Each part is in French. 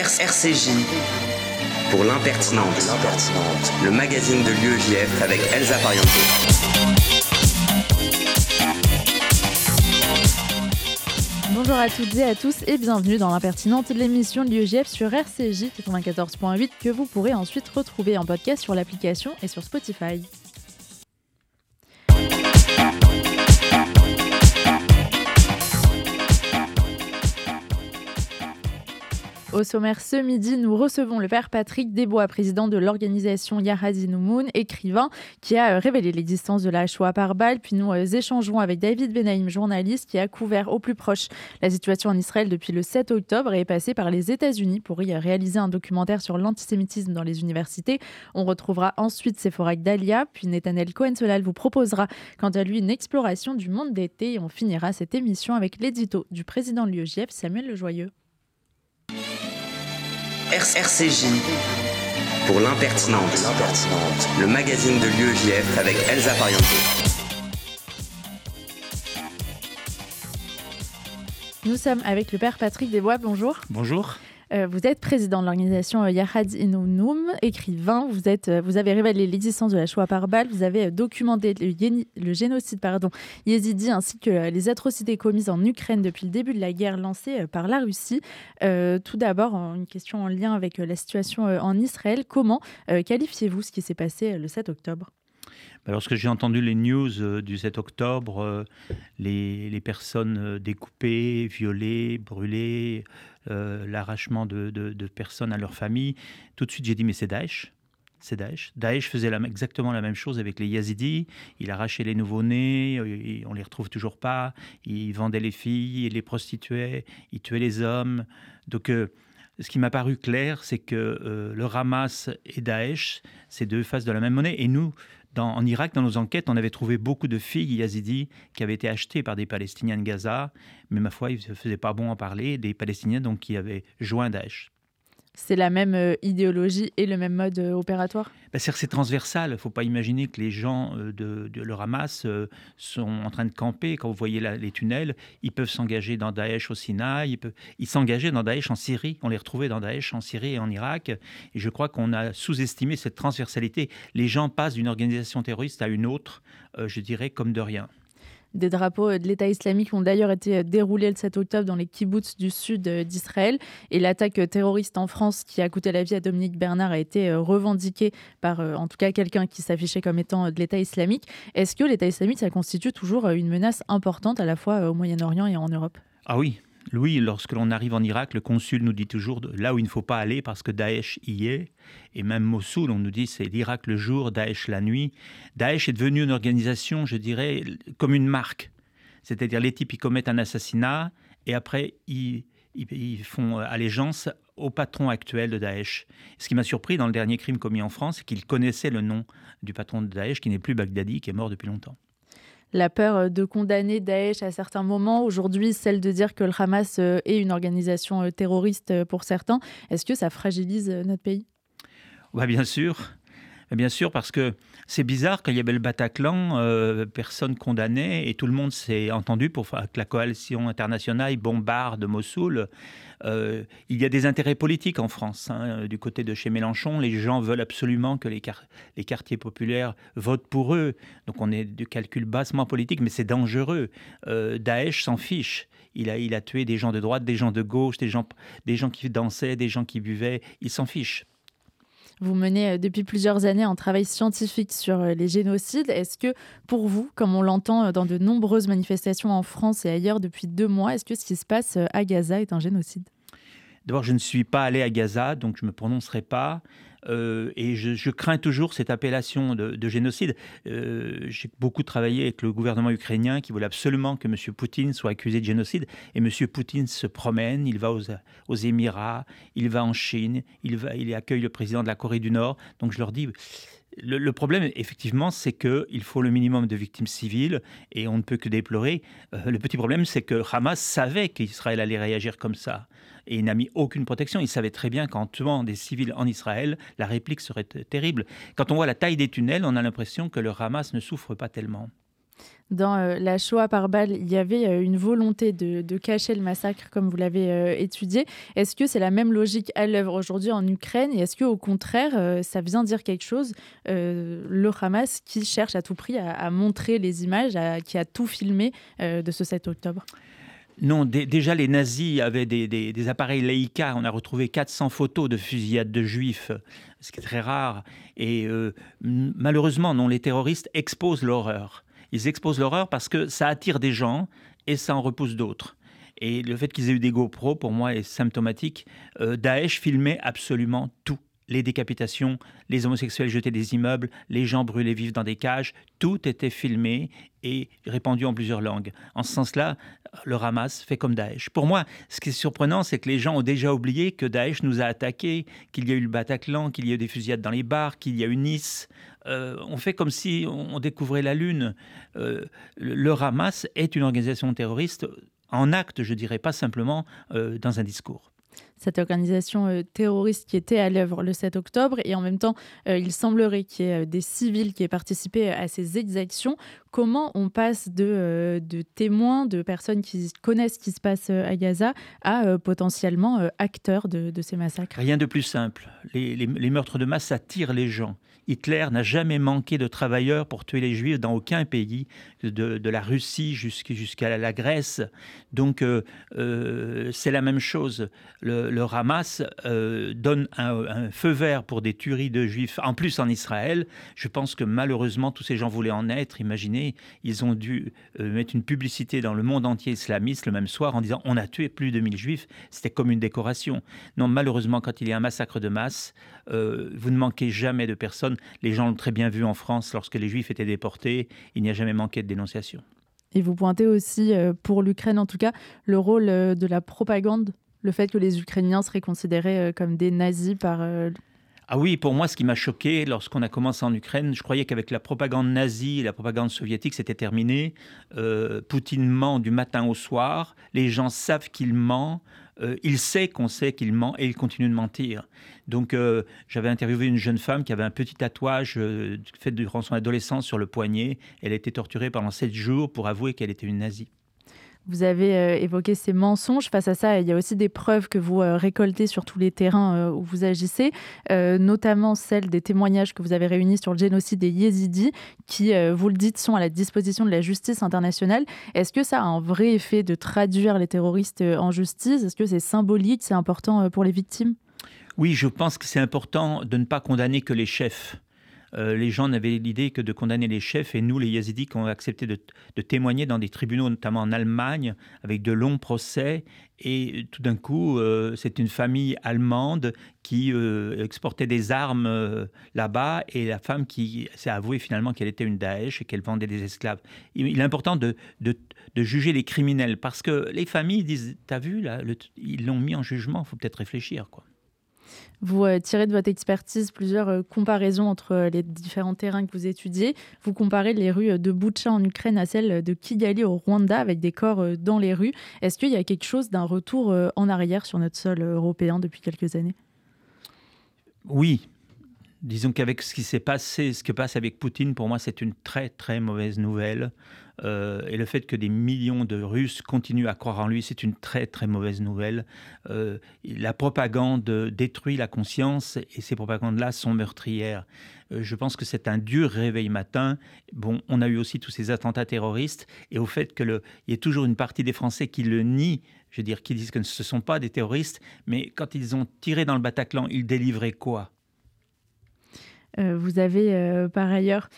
RCJ pour l'impertinente, le magazine de l'UEJF avec Elsa Pariente. Bonjour à toutes et à tous et bienvenue dans l'impertinente, l'émission de l'UEJF sur RCJ 94.8 que vous pourrez ensuite retrouver en podcast sur l'application et sur Spotify. Au sommaire ce midi, nous recevons le père Patrick Desbois, président de l'organisation Yahadi Noumoun, écrivain, qui a euh, révélé l'existence de la Shoah par balle. Puis nous euh, échangerons avec David Benaïm, journaliste, qui a couvert au plus proche la situation en Israël depuis le 7 octobre et est passé par les États-Unis pour y réaliser un documentaire sur l'antisémitisme dans les universités. On retrouvera ensuite Sephorak Dalia, puis Netanel Cohen-Solal vous proposera quant à lui une exploration du monde d'été et on finira cette émission avec l'édito du président de l'UEJF, Samuel Lejoyeux. RCJ pour l'impertinente, le magazine de l'UEJF avec Elsa Pariente. Nous sommes avec le père Patrick Desbois. Bonjour. Bonjour. Euh, vous êtes président de l'organisation euh, Yahad Inunum, écrivain. Euh, vous avez révélé l'existence de la Shoah par balle. Vous avez documenté le, génocide pardon, yézidi ainsi que les atrocités commises en Ukraine depuis le début de la guerre lancée par la Russie. tout d'abord, une question en lien avec la situation en Israël. Comment qualifiez-vous ce qui s'est passé le 7 octobre? Lorsque j'ai entendu les news du 7 octobre, les, les, personnes découpées, violées, brûlées, euh, l'arrachement de, personnes à leur famille, tout de suite j'ai dit mais c'est Daesh. C'est Daesh. Daesh faisait exactement la même chose avec les Yazidis. Il arrachait les nouveau-nés, euh, on les retrouve toujours pas. Il vendait les filles, il les prostituait, il tuait les hommes. Donc euh, ce qui m'a paru clair, c'est que le Hamas et Daesh, c'est deux faces de la même monnaie. Et nous, en Irak, dans nos enquêtes, on avait trouvé beaucoup de filles yazidis qui avaient été achetées par des Palestiniens de Gaza, mais ma foi, il ne faisait pas bon en parler, des Palestiniens donc, qui avaient joint Daesh. C'est la même euh, idéologie et le même mode euh, opératoire? Ben, C'est transversal. Il ne faut pas imaginer que les gens euh, de, de le Hamas sont en train de camper. Quand vous voyez les tunnels, ils peuvent s'engager dans Daesh au Sinaï, ils s'engageaient dans Daesh en Syrie. On les retrouvait dans Daesh en Syrie et en Irak. Et je crois qu'on a sous-estimé cette transversalité. Les gens passent d'une organisation terroriste à une autre, je dirais, comme de rien. Des drapeaux de l'État islamique ont d'ailleurs été déroulés le 7 octobre dans les kibbutz du sud d'Israël. Et l'attaque terroriste en France qui a coûté la vie à Dominique Bernard a été revendiquée par, en tout cas, quelqu'un qui s'affichait comme étant de l'État islamique. Est-ce que l'État islamique, ça constitue toujours une menace importante à la fois au Moyen-Orient et en Europe? Ah oui, Louis, lorsque l'on arrive en Irak, le consul nous dit toujours là où il ne faut pas aller parce que Daesh y est. Et même Mossoul, on nous dit c'est l'Irak le jour, Daesh la nuit. Daesh est devenu une organisation, je dirais, comme une marque. C'est-à-dire les types, ils commettent un assassinat et après, ils, font allégeance au patron actuel de Daesh. Ce qui m'a surpris dans le dernier crime commis en France, c'est qu'ils connaissaient le nom du patron de Daesh, qui n'est plus Baghdadi, qui est mort depuis longtemps la peur euh, de condamner Daesh à certains moments, aujourd'hui celle de dire que le Hamas euh, est une organisation euh, terroriste pour certains. Est-ce que ça fragilise notre pays? Bah, Bien sûr. Bien sûr, parce que c'est bizarre, quand il y avait le Bataclan, euh, personne condamnait et tout le monde s'est entendu pour que la coalition internationale bombarde Mossoul. Euh, il y a des intérêts politiques en France. Hein, du côté de chez Mélenchon, les gens veulent absolument que les, quartiers populaires votent pour eux. Donc on est de calcul bassement politique, mais c'est dangereux. Euh, Daesh s'en fiche. Il a, tué des gens de droite, des gens de gauche, des des gens qui dansaient, des gens qui buvaient. Il s'en fiche. Vous menez euh, depuis plusieurs années un travail scientifique sur euh, les génocides. Est-ce que pour vous, comme on l'entend euh, dans de nombreuses manifestations en France et ailleurs depuis deux mois, est-ce que ce qui se passe à Gaza est un génocide? D'abord, je ne suis pas allé à Gaza, donc je ne me prononcerai pas. Euh, et je, crains toujours cette appellation de, génocide. Euh, j'ai beaucoup travaillé avec le gouvernement ukrainien qui voulait absolument que M. Poutine soit accusé de génocide. Et M. Poutine se promène, il va aux, Émirats, il va en Chine, il, accueille le président de la Corée du Nord. Donc je leur dis... Le, problème, effectivement, c'est qu'il faut le minimum de victimes civiles et on ne peut que déplorer. Euh, le petit problème, c'est que Hamas savait qu'Israël allait réagir comme ça et il n'a mis aucune protection. Il savait très bien qu'en tuant des civils en Israël, la réplique serait terrible. Quand on voit la taille des tunnels, on a l'impression que le Hamas ne souffre pas tellement. dans euh, la Shoah par balle, il y avait euh, une volonté de, cacher le massacre, comme vous l'avez euh, étudié. Est-ce que c'est la même logique à l'œuvre aujourd'hui en Ukraine? Et est-ce qu'au contraire, ça vient dire quelque chose, le Hamas qui cherche à tout prix à, montrer les images, qui a tout filmé de ce 7 octobre? Non, déjà les nazis avaient des, appareils Leica. On a retrouvé 400 photos de fusillades de juifs, ce qui est très rare. Et malheureusement, non, les terroristes exposent l'horreur. Ils exposent l'horreur parce que ça attire des gens et ça en repousse d'autres. Et le fait qu'ils aient eu des GoPro, pour moi, est symptomatique. Euh, Daesh filmait absolument tout. Les décapitations, les homosexuels jetés des immeubles, les gens brûlés vifs dans des cages, tout était filmé et répandu en plusieurs langues. En ce sens-là, le Hamas fait comme Daesh. Pour moi, ce qui est surprenant, c'est que les gens ont déjà oublié que Daesh nous a attaqués, qu'il y a eu le Bataclan, qu'il y a eu des fusillades dans les bars, qu'il y a eu Nice. Euh, on fait comme si on découvrait la Lune. Euh, le Hamas est une organisation terroriste en acte, je dirais, pas simplement euh, dans un discours cette organisation euh, terroriste qui était à l'œuvre le 7 octobre. Et en même temps, euh, il semblerait qu'il y ait euh, des civils qui aient participé à ces exactions. Comment on passe de, témoins, de personnes qui connaissent ce qui se passe à Gaza, à potentiellement acteurs de, ces massacres? Rien de plus simple. Les meurtres de masse attirent les gens. Hitler n'a jamais manqué de travailleurs pour tuer les juifs dans aucun pays, de, la Russie jusqu'à la Grèce. Donc c'est la même chose. Le, le euh, donne un, feu vert pour des tueries de juifs, en plus en Israël. Je pense que malheureusement, tous ces gens voulaient en être. Imaginez, ils ont dû euh, mettre une publicité dans le monde entier islamiste le même soir en disant on a tué plus de 1000 juifs. C'était comme une décoration. Non, malheureusement, quand il y a un massacre de masse, euh, vous ne manquez jamais de personnes. Les gens l'ont très bien vu en France lorsque les juifs étaient déportés. Il n'y a jamais manqué de dénonciation. Et vous pointez aussi, pour l'Ukraine en tout cas, le rôle de la propagande le fait que les Ukrainiens seraient considérés euh, comme des nazis par... Euh, ah oui, pour moi, ce qui m'a choqué lorsqu'on a commencé en Ukraine, je croyais qu'avec la propagande nazie et la propagande soviétique, c'était terminé. Euh, Poutine ment du matin au soir, les gens savent qu'il ment, il sait qu'on sait qu'il ment et il continue de mentir. Donc j'avais interviewé une jeune femme qui avait un petit tatouage fait durant son adolescence sur le poignet. Elle a été torturée pendant sept jours pour avouer qu'elle était une nazie. Vous avez euh, évoqué ces mensonges. Face à ça, il y a aussi des preuves que vous euh, récoltez sur tous les terrains euh, où vous agissez, notamment celles des témoignages que vous avez réunis sur le génocide des Yézidis, qui, vous le dites, sont à la disposition de la justice internationale. Est-ce que ça a un vrai effet de traduire les terroristes en justice? Est-ce que c'est symbolique, c'est important pour les victimes? Oui, je pense que c'est important de ne pas condamner que les chefs. Euh, les gens n'avaient l'idée que de condamner les chefs et nous, les Yazidis, qui ont accepté de, témoigner dans des tribunaux, notamment en Allemagne, avec de longs procès. Et tout d'un coup, euh, c'est une famille allemande qui euh, exportait des armes là-bas et la femme qui s'est avouée finalement qu'elle était une Daesh et qu'elle vendait des esclaves. Il, est important de, juger les criminels parce que les familles disent T'as vu, là, ils l'ont mis en jugement, il faut peut-être réfléchir. quoi. Vous euh, tirez de votre expertise plusieurs euh, comparaisons entre euh, les différents terrains que vous étudiez. Vous comparez les rues de Boucha en Ukraine à celles de Kigali au Rwanda avec des corps dans les rues. Est-ce qu'il y a quelque chose d'un retour en arrière sur notre sol européen depuis quelques années? Oui. Disons qu'avec ce qui s'est passé, ce que passe avec Poutine, pour moi, c'est une très très mauvaise nouvelle. Euh, et le fait que des millions de Russes continuent à croire en lui, c'est une très très mauvaise nouvelle. Euh, la propagande détruit la conscience et ces propagandes-là sont meurtrières. Euh, je pense que c'est un dur réveil matin. Bon, on a eu aussi tous ces attentats terroristes et au fait qu'il y ait toujours une partie des Français qui le nient, je veux dire, qui disent que ce ne sont pas des terroristes, mais quand ils ont tiré dans le Bataclan, ils délivraient quoi? Vous avez par ailleurs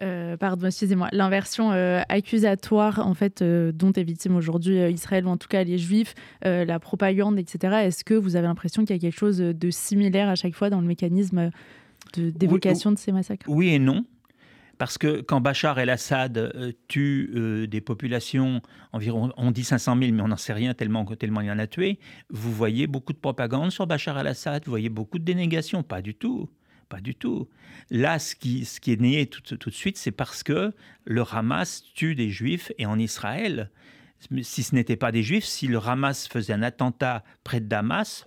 euh, pardon, excusez-moi, l'inversion euh, accusatoire en fait euh, dont est victime aujourd'hui Israël ou en tout cas les Juifs, la propagande, etc. Est-ce que vous avez l'impression qu'il y a quelque chose de similaire à chaque fois dans le mécanisme d'évocation de, ces massacres? Oui et non. Parce que quand Bachar el-Assad tue des populations, environ, on dit 500 000, mais on n'en sait rien tellement, tellement il en a tué, vous voyez beaucoup de propagande sur Bachar el-Assad, vous voyez beaucoup de dénégations, pas du tout. Pas du tout. Là, ce qui, est né tout, de suite, c'est parce que le Hamas tue des juifs et en Israël, si ce n'était pas des juifs, si le Hamas faisait un attentat près de Damas,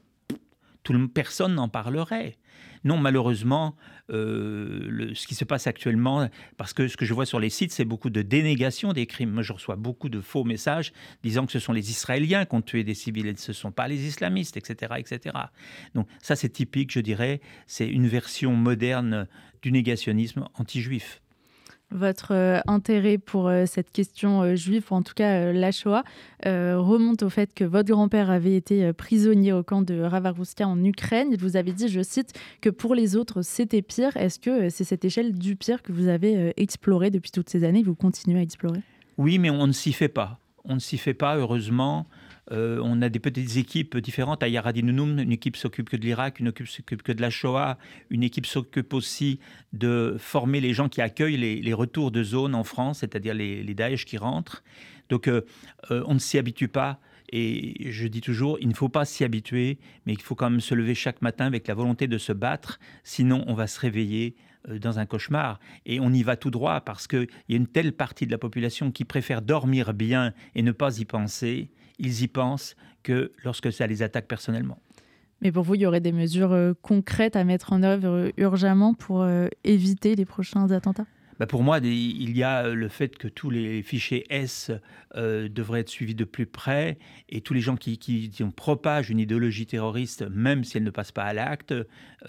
personne n'en parlerait. Non, malheureusement, euh, ce qui se passe actuellement, parce que ce que je vois sur les sites, c'est beaucoup de dénégation des crimes. Moi, je reçois beaucoup de faux messages disant que ce sont les Israéliens qui ont tué des civils et ce ne sont pas les islamistes, etc. etc. Donc ça, c'est typique, je dirais, c'est une version moderne du négationnisme anti-juif votre euh, intérêt pour euh, cette question euh, juive, ou en tout cas la Shoah, remonte au fait que votre grand-père avait été prisonnier au camp de Ravarouska en Ukraine. Il vous avait dit, je cite, que pour les autres, c'était pire. Est-ce que c'est cette échelle du pire que vous avez explorée depuis toutes ces années, vous continuez à explorer? Oui, mais on ne s'y fait pas. On ne s'y fait pas, heureusement. Euh, on a des petites équipes différentes. À Yaradinoum, une équipe s'occupe que de l'Irak, une équipe s'occupe que de la Shoah, une équipe s'occupe aussi de former les gens qui accueillent les, retours de zone en France, c'est-à-dire les, les, Daesh qui rentrent. Donc euh, euh, on ne s'y habitue pas. Et je dis toujours, il ne faut pas s'y habituer, mais il faut quand même se lever chaque matin avec la volonté de se battre, sinon on va se réveiller dans un cauchemar. Et on y va tout droit parce qu'il y a une telle partie de la population qui préfère dormir bien et ne pas y penser ils y pensent que lorsque ça les attaque personnellement. Mais pour vous, il y aurait des mesures euh, concrètes à mettre en œuvre euh, urgemment pour euh, éviter les prochains attentats? Bah pour moi, il y a le fait que tous les fichiers S devraient être suivis de plus près et tous les gens qui, qui, propagent une idéologie terroriste, même si elle ne passe pas à l'acte,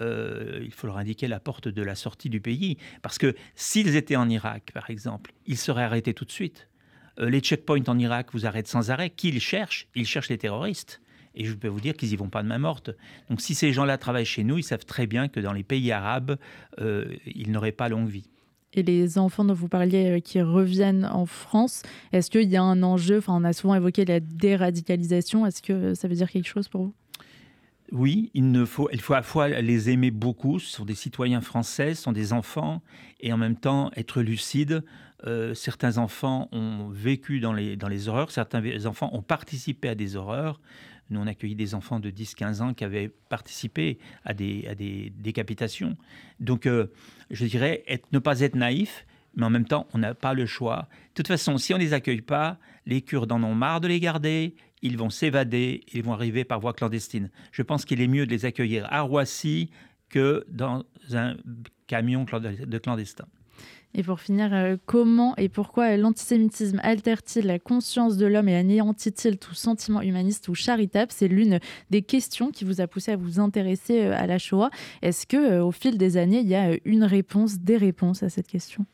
il faut leur indiquer la porte de la sortie du pays. Parce que s'ils étaient en Irak, par exemple, ils seraient arrêtés tout de suite. Euh, les checkpoints en Irak vous arrêtent sans arrêt. Qui ils cherchent Ils cherchent les terroristes. Et je peux vous dire qu'ils n'y vont pas de main morte. Donc si ces gens-là travaillent chez nous, ils savent très bien que dans les pays arabes, euh, ils n'auraient pas longue vie. Et les enfants dont vous parliez euh, qui reviennent en France, est-ce qu'il y a un enjeu? Enfin, on a souvent évoqué la déradicalisation. Est-ce que ça veut dire quelque chose pour vous? Oui, il, ne faut, il faut à la fois les aimer beaucoup, ce sont des citoyens français, ce sont des enfants, et en même temps être lucide. Euh, certains enfants ont vécu dans les, dans les horreurs, certains enfants ont participé à des horreurs. Nous, on accueilli des enfants de 10-15 ans qui avaient participé à des, à des décapitations. Donc, euh, je dirais, ne pas être naïf, mais en même temps, on n'a pas le choix. De toute façon, si on ne les accueille pas, les Kurdes en ont marre de les garder, ils vont s'évader, ils vont arriver par voie clandestine. Je pense qu'il est mieux de les accueillir à Roissy que dans un camion de clandestins. Et pour finir, euh, comment et pourquoi l'antisémitisme altère-t-il la conscience de l'homme et anéantit-il tout sentiment humaniste ou charitable? C'est l'une des questions qui vous a poussé à vous intéresser euh, à la Shoah. Est-ce que, euh, au fil des années, il y a une réponse, des réponses à cette question?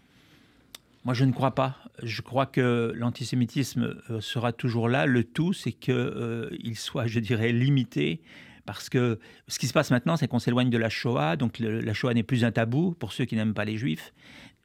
Moi, je ne crois pas. Je crois que l'antisémitisme sera toujours là. Le tout, c'est qu'il euh, soit, je dirais, limité. Parce que ce qui se passe maintenant, c'est qu'on s'éloigne de la Shoah. Donc la Shoah n'est plus un tabou pour ceux qui n'aiment pas les juifs.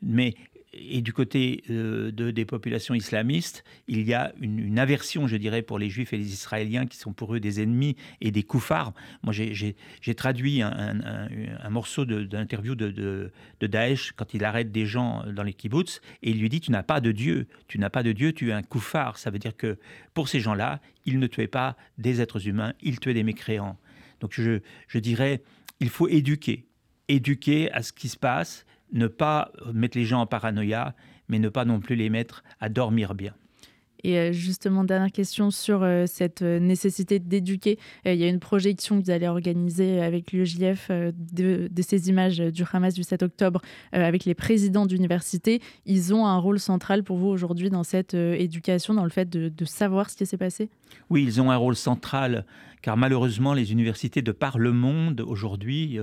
Mais et du côté euh, de, des populations islamistes, il y a une, aversion, je dirais, pour les juifs et les israéliens qui sont pour eux des ennemis et des koufars. Moi, j'ai traduit un, morceau d'interview de, de, Daesh quand il arrête des gens dans les kibbutz et il lui dit Tu n'as pas de Dieu, tu n'as pas de Dieu, tu es un koufar. Ça veut dire que pour ces gens-là, ils ne tuaient pas des êtres humains, ils tuaient des mécréants. Donc je dirais il faut éduquer, éduquer à ce qui se passe ne pas mettre les gens en paranoïa, mais ne pas non plus les mettre à dormir bien. Et euh, justement, dernière question sur euh, cette euh, nécessité d'éduquer. Il y a une projection que vous allez organiser avec l'UEJF de, de, ces images du Hamas du 7 octobre avec les présidents d'université. Ils ont un rôle central pour vous aujourd'hui dans cette éducation, dans le fait de, de savoir ce qui s'est passé? Oui, ils ont un rôle central, car malheureusement, les universités de par le monde aujourd'hui,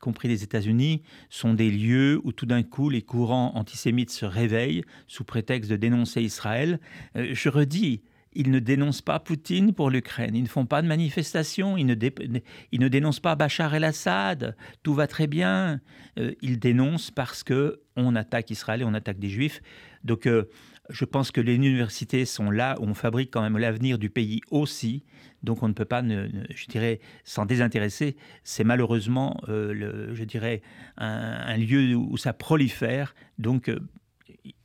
compris les États-Unis, sont des lieux où tout d'un coup les courants antisémites se réveillent sous prétexte de dénoncer Israël. Euh, je redis, ils ne dénoncent pas Poutine pour l'Ukraine, ils ne font pas de manifestations, ils ne, dénoncent pas Bachar el-Assad, tout va très bien. Euh, ils dénoncent parce que on attaque Israël et on attaque des Juifs. Donc euh, je pense que les universités sont là où on fabrique quand même l'avenir du pays aussi. Donc on ne peut pas, je dirais, s'en désintéresser. C'est malheureusement, euh, je dirais, un, lieu où ça prolifère. Donc euh,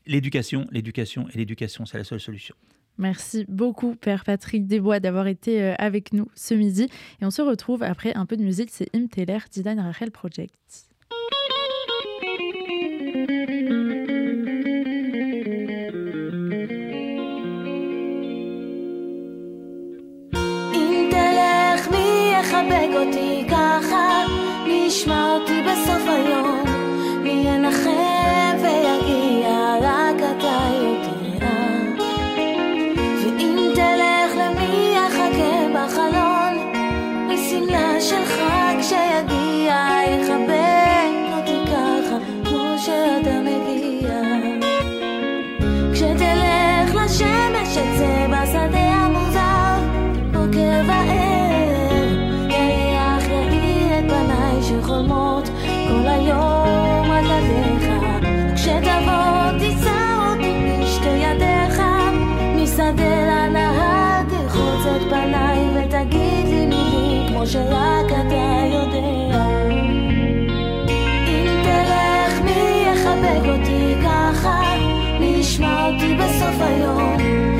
l'éducation, l'éducation et l'éducation, c'est la seule solution. Merci beaucoup, Père Patrick Desbois, d'avoir été euh, avec nous ce midi. Et on se retrouve après un peu de musique. C'est Im Teller, Didan Rachel Project. manchmal. ידיך, כשתבוא תישא אותי בשתי ידיך, משדה לנהר תחוץ את פניי ותגיד לי מילים כמו שרק אתה יודע. אם תלך מי יחבק אותי ככה, מי ישמע אותי בסוף היום?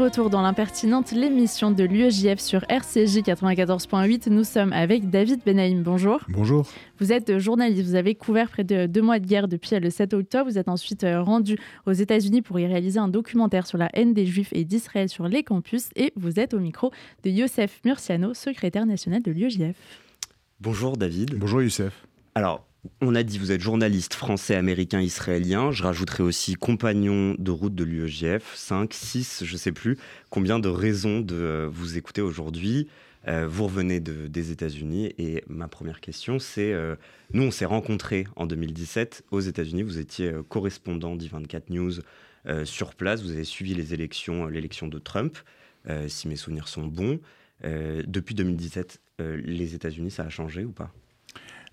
Retour dans l'impertinente, l'émission de l'UEJF sur RCJ 94.8. Nous sommes avec David Benaïm. Bonjour. Bonjour. Vous êtes journaliste. Vous avez couvert près de deux mois de guerre depuis le 7 octobre. Vous êtes ensuite euh, rendu aux États-Unis pour y réaliser un documentaire sur la haine des Juifs et d'Israël sur les campus. Et vous êtes au micro de Youssef Murciano, secrétaire national de l'UEJF. Bonjour David. Bonjour Youssef. Alors, on a dit vous êtes journaliste français, américain, israélien. Je rajouterai aussi compagnon de route de l'UEJF, 5, 6, je sais plus. Combien de raisons de euh, vous écouter aujourd'hui euh, Vous revenez de, des États-Unis et ma première question, c'est euh, nous, on s'est rencontrés en 2017 aux États-Unis. Vous étiez correspondant d'I24 News sur place. Vous avez suivi les élections, l'élection de Trump, si mes souvenirs sont bons. Depuis 2017, euh, les États-Unis, ça a changé ou pas?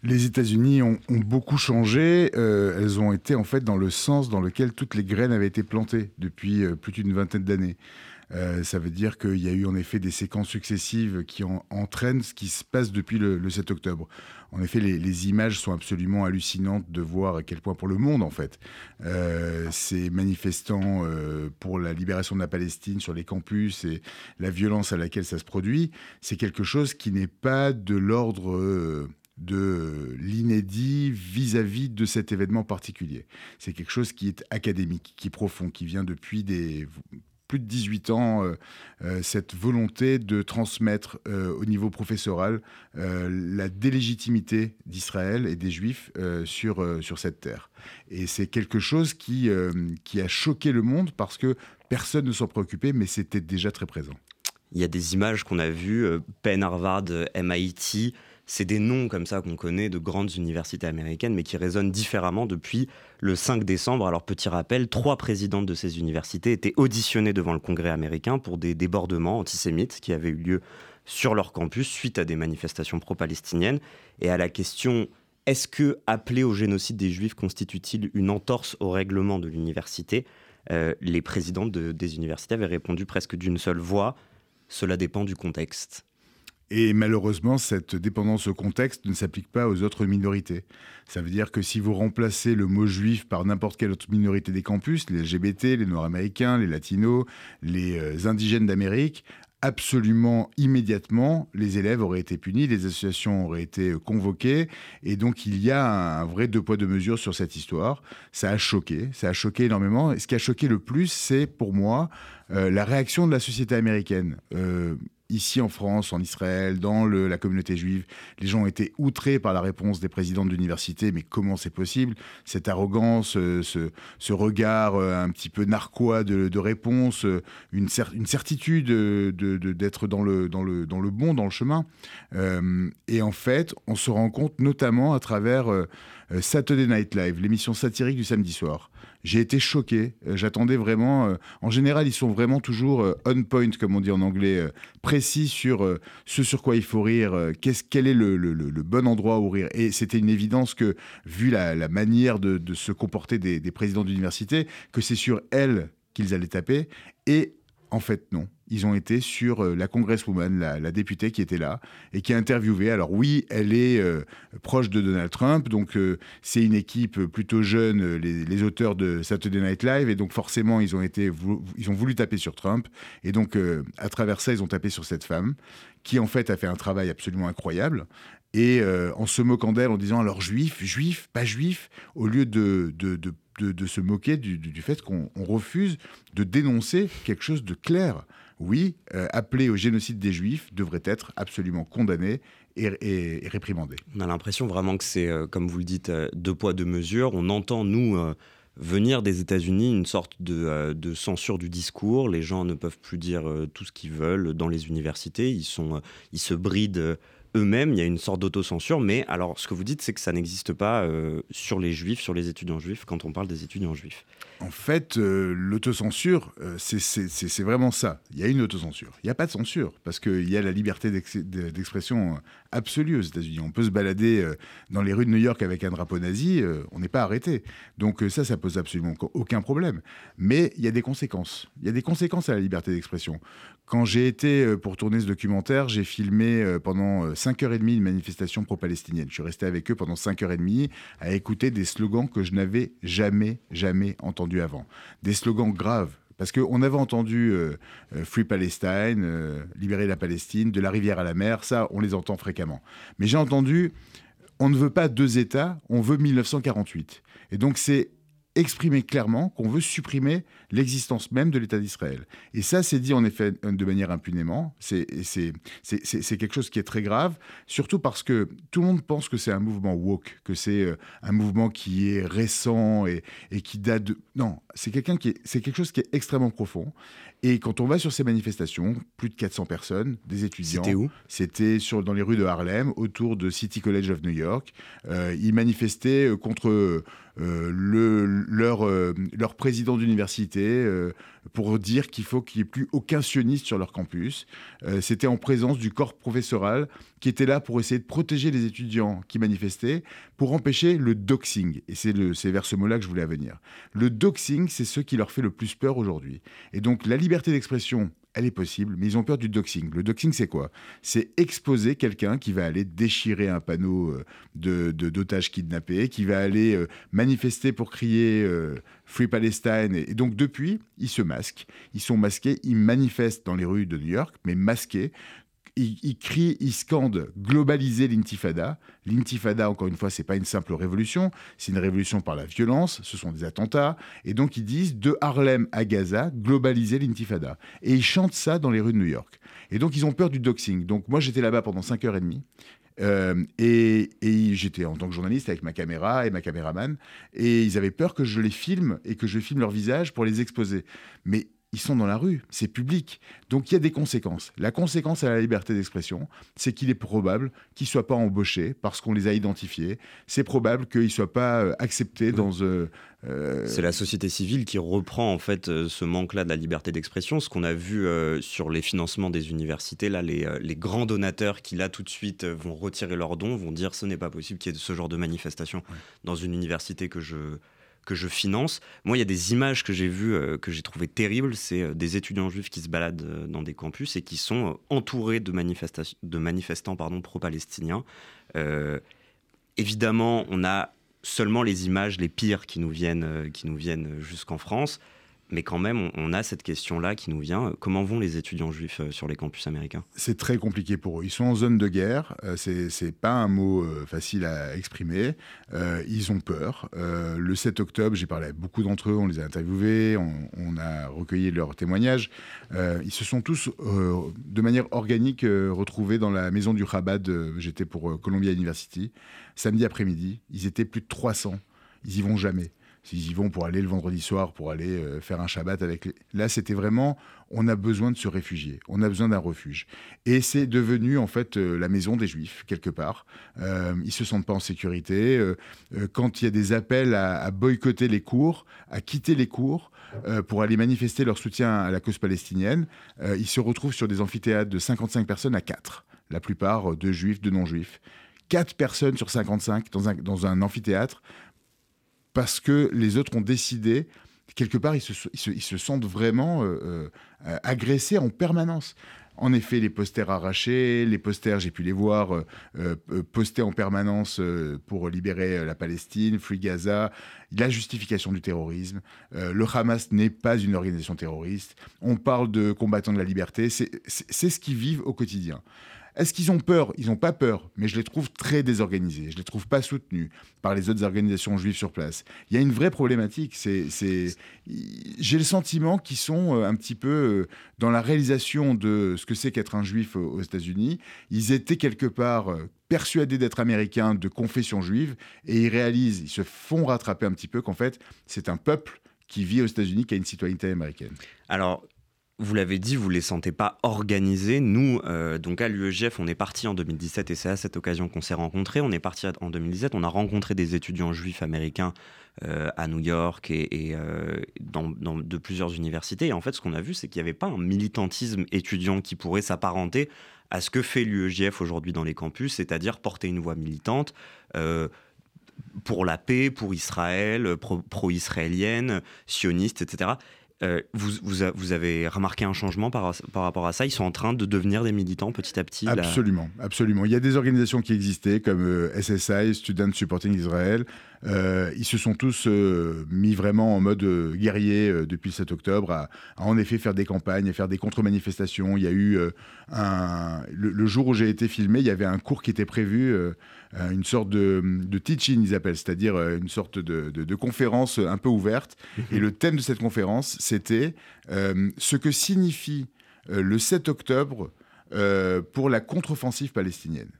Les États-Unis ont, beaucoup changé. Euh, elles ont été en fait dans le sens dans lequel toutes les graines avaient été plantées depuis euh, plus d'une vingtaine d'années. Euh, ça veut dire qu'il y a eu en effet des séquences successives qui en- entraînent ce qui se passe depuis le, le 7 octobre. En effet, les, images sont absolument hallucinantes de voir à quel point pour le monde, en fait, ces manifestants pour la libération de la Palestine sur les campus et la violence à laquelle ça se produit, c'est quelque chose qui n'est pas de l'ordre de l'inédit vis-à-vis de cet événement particulier. C'est quelque chose qui est académique, qui est profond, qui vient depuis plus de 18 ans, euh, euh, cette volonté de transmettre euh, au niveau professoral la délégitimité d'Israël et des Juifs sur, sur cette terre. Et c'est quelque chose qui, qui a choqué le monde parce que personne ne s'en préoccupait, mais c'était déjà très présent. Il y a des images qu'on a vues, Penn, Harvard, MIT, c'est des noms comme ça qu'on connaît de grandes universités américaines, mais qui résonnent différemment depuis le 5 décembre. Alors petit rappel, trois présidentes de ces universités étaient auditionnées devant le Congrès américain pour des débordements antisémites qui avaient eu lieu sur leur campus suite à des manifestations pro-palestiniennes. Et à la question est-ce que appeler au génocide des Juifs constitue-t-il une entorse au règlement de l'université Euh, Les présidentes de- des universités avaient répondu presque d'une seule voix cela dépend du contexte. Et malheureusement, cette dépendance au contexte ne s'applique pas aux autres minorités. Ça veut dire que si vous remplacez le mot juif par n'importe quelle autre minorité des campus, les LGBT, les Noirs américains, les Latinos, les euh, indigènes d'Amérique, absolument immédiatement, les élèves auraient été punis, les associations auraient été euh, convoquées, et donc il y a un, vrai deux poids deux mesures sur cette histoire. Ça a choqué, ça a choqué énormément. Et ce qui a choqué le plus, c'est pour moi euh, la réaction de la société américaine. Ici en France, en Israël, dans la communauté juive. Les gens ont été outrés par la réponse des présidents d'université, mais comment c'est possible? Cette arrogance, euh, ce, regard euh, un petit peu narquois de, réponse, euh, une, cer une, certitude d'être dans, le, bon, dans le chemin. Et en fait, on se rend compte notamment à travers Saturday Night Live, l'émission satirique du samedi soir j'ai été choqué. Euh, j'attendais vraiment. Euh, en général, ils sont vraiment toujours euh, on point, comme on dit en anglais, précis sur ce sur quoi il faut rire, qu'est-ce, quel est le, le, le, bon endroit où rire. Et c'était une évidence que, vu la, la manière de, de, se comporter des, des présidents d'université, que c'est sur elle qu'ils allaient taper. Et en fait, non. Ils ont été sur euh, la congresswoman, la, députée qui était là et qui a interviewé. Alors oui, elle est euh, proche de Donald Trump, donc euh, c'est une équipe plutôt jeune, les, auteurs de Saturday Night Live, et donc forcément ils ont été, ils ont voulu taper sur Trump, et donc à travers ça ils ont tapé sur cette femme qui en fait a fait un travail absolument incroyable. Et en se moquant d'elle, en disant alors juif, juif, pas juif, au lieu de, de de, de, se moquer du, du, fait qu'on refuse de dénoncer quelque chose de clair. Oui, euh, appeler au génocide des Juifs devrait être absolument condamné et, et, réprimandé. On a l'impression vraiment que c'est, euh, comme vous le dites, euh, deux poids, deux mesures. On entend, nous, euh, venir des États-Unis une sorte de, de, censure du discours. Les gens ne peuvent plus dire tout ce qu'ils veulent dans les universités. Ils, sont, ils se brident eux-mêmes, il y a une sorte d'autocensure, mais alors ce que vous dites, c'est que ça n'existe pas euh, sur les juifs, sur les étudiants juifs, quand on parle des étudiants juifs. En fait, euh, l'autocensure, euh, c'est vraiment ça. Il y a une autocensure. Il n'y a pas de censure, parce qu'il y a la liberté d'expression absolue aux États-Unis. On peut se balader euh, dans les rues de New York avec un drapeau nazi, on n'est pas arrêté. Donc ça, ça pose absolument aucun problème. Mais il y a des conséquences. Il y a des conséquences à la liberté d'expression. Quand j'ai été euh, pour tourner ce documentaire, j'ai filmé euh, pendant 5h30 une manifestation pro-palestinienne. Je suis resté avec eux pendant 5h30 à écouter des slogans que je n'avais jamais, jamais entendus avant. Des slogans graves, parce qu'on avait entendu euh, Free Palestine, euh, libérer la Palestine, de la rivière à la mer, ça, on les entend fréquemment. Mais j'ai entendu, on ne veut pas deux États, on veut 1948. Et donc c'est exprimer clairement qu'on veut supprimer l'existence même de l'État d'Israël. Et ça, c'est dit en effet de manière impunément. C'est quelque chose qui est très grave, surtout parce que tout le monde pense que c'est un mouvement woke, que c'est euh, un mouvement qui est récent et, et qui date de... Non, c'est quelqu'un qui c'est quelque chose qui est extrêmement profond. Et quand on va sur ces manifestations, plus de 400 personnes, des étudiants. C'était où? C'était dans les rues de Harlem, autour de City College of New York. Euh, ils manifestaient contre euh, le, leur, euh, leur président d'université euh, pour dire qu'il faut qu'il n'y ait plus aucun sioniste sur leur campus. Euh, C'était en présence du corps professoral qui était là pour essayer de protéger les étudiants qui manifestaient, pour empêcher le doxing. Et c'est vers ce mot-là que je voulais venir. Le doxing, c'est ce qui leur fait le plus peur aujourd'hui. Et donc la liberté d'expression, elle est possible, mais ils ont peur du doxing. Le doxing, c'est quoi? C'est exposer quelqu'un qui va aller déchirer un panneau de d'otages kidnappés, qui va aller euh, manifester pour crier euh, Free Palestine. Et donc depuis, ils se masquent. Ils sont masqués, ils manifestent dans les rues de New York, mais masqués il, il crie, il scande globaliser l'intifada. L'intifada, encore une fois, c'est pas une simple révolution, c'est une révolution par la violence, ce sont des attentats. Et donc ils disent de Harlem à Gaza, globaliser l'intifada. Et ils chantent ça dans les rues de New York. Et donc ils ont peur du doxing. Donc moi j'étais là-bas pendant 5h30. Euh, et, et j'étais en tant que journaliste avec ma caméra et ma caméraman, et ils avaient peur que je les filme et que je filme leur visage pour les exposer. Mais ils sont dans la rue, c'est public. Donc il y a des conséquences. La conséquence à la liberté d'expression, c'est qu'il est probable qu'ils ne soient pas embauchés parce qu'on les a identifiés. C'est probable qu'ils ne soient pas euh, acceptés dans... Euh, euh... C'est la société civile qui reprend en fait euh, ce manque-là de la liberté d'expression. Ce qu'on a vu euh, sur les financements des universités, là, les, les, grands donateurs qui là tout de suite vont retirer leurs dons, vont dire ce n'est pas possible qu'il y ait ce genre de manifestation dans une université que je que je finance. Moi, il y a des images que j'ai vues euh, que j'ai trouvées terribles. C'est euh, des étudiants juifs qui se baladent euh, dans des campus et qui sont entourés de, de manifestants pro-palestiniens. Évidemment, on a seulement les images les pires qui nous viennent, qui nous viennent jusqu'en France. Mais quand même, on, a cette question-là qui nous vient. Comment vont les étudiants juifs euh, sur les campus américains? C'est très compliqué pour eux. Ils sont en zone de guerre. Euh, c'est, c'est pas un mot euh, facile à exprimer. ils ont peur. le 7 octobre, j'ai parlé avec beaucoup d'entre eux. On les a interviewés. On, a recueilli leurs témoignages. ils se sont tous, de manière organique, retrouvés dans la maison du Chabad. J'étais pour Columbia University. Samedi après-midi, ils étaient plus de 300. Ils y vont jamais s'ils y vont pour aller le vendredi soir, pour aller euh, faire un Shabbat avec les... Là, c'était vraiment, on a besoin de se réfugier, on a besoin d'un refuge. Et c'est devenu en fait euh, la maison des Juifs, quelque part. Euh, ils se sentent pas en sécurité. Euh, quand il y a des appels à, boycotter les cours, à quitter les cours, pour aller manifester leur soutien à la cause palestinienne, ils se retrouvent sur des amphithéâtres de 55 personnes à 4. La plupart de juifs, de non-juifs. 4 personnes sur 55 dans un, dans un amphithéâtre parce que les autres ont décidé, quelque part, ils se, sentent vraiment euh, euh, agressés en permanence. En effet, les posters arrachés, les posters, j'ai pu les voir, euh, postés en permanence pour libérer la Palestine, Free Gaza, la justification du terrorisme. le Hamas n'est pas une organisation terroriste. On parle de combattants de la liberté. C'est ce qu'ils vivent au quotidien. Est-ce qu'ils ont peur? Ils n'ont pas peur, mais je les trouve très désorganisés. Je les trouve pas soutenus par les autres organisations juives sur place. Il y a une vraie problématique. J'ai le sentiment qu'ils sont euh, un petit peu euh, dans la réalisation de ce que c'est qu'être un juif aux États-Unis. Ils étaient quelque part euh, persuadés d'être américains de confession juive et ils réalisent, ils se font rattraper un petit peu qu'en fait, c'est un peuple qui vit aux États-Unis qui a une citoyenneté américaine. Alors, vous l'avez dit, vous les sentez pas organisés. Nous, euh, donc à l'UEGF, on est parti en 2017 et c'est à cette occasion qu'on s'est rencontrés. On est parti en 2017, on a rencontré des étudiants juifs américains euh, à New York et, euh, dans, de plusieurs universités. Et en fait, ce qu'on a vu, c'est qu'il n'y avait pas un militantisme étudiant qui pourrait s'apparenter à ce que fait l'UEGF aujourd'hui dans les campus, c'est-à-dire porter une voix militante pour la paix, pour Israël, pro-israélienne, sioniste, etc. Euh, vous, avez remarqué un changement par, rapport à ça? Ils sont en train de devenir des militants petit à petit Absolument, absolument. Il y a des organisations qui existaient comme euh, SSI, Student Supporting Israel. Euh, ils se sont tous mis vraiment en mode guerrier depuis le 7 octobre à, en effet faire des campagnes, à faire des contre-manifestations. Il y a eu. Le, jour où j'ai été filmé, il y avait un cours qui était prévu une sorte de, teaching, ils appellent, c'est-à-dire euh, une sorte de, conférence un peu ouverte. Mhm. Et le thème de cette conférence, c'était euh, ce que signifie le 7 octobre pour la contre-offensive palestinienne.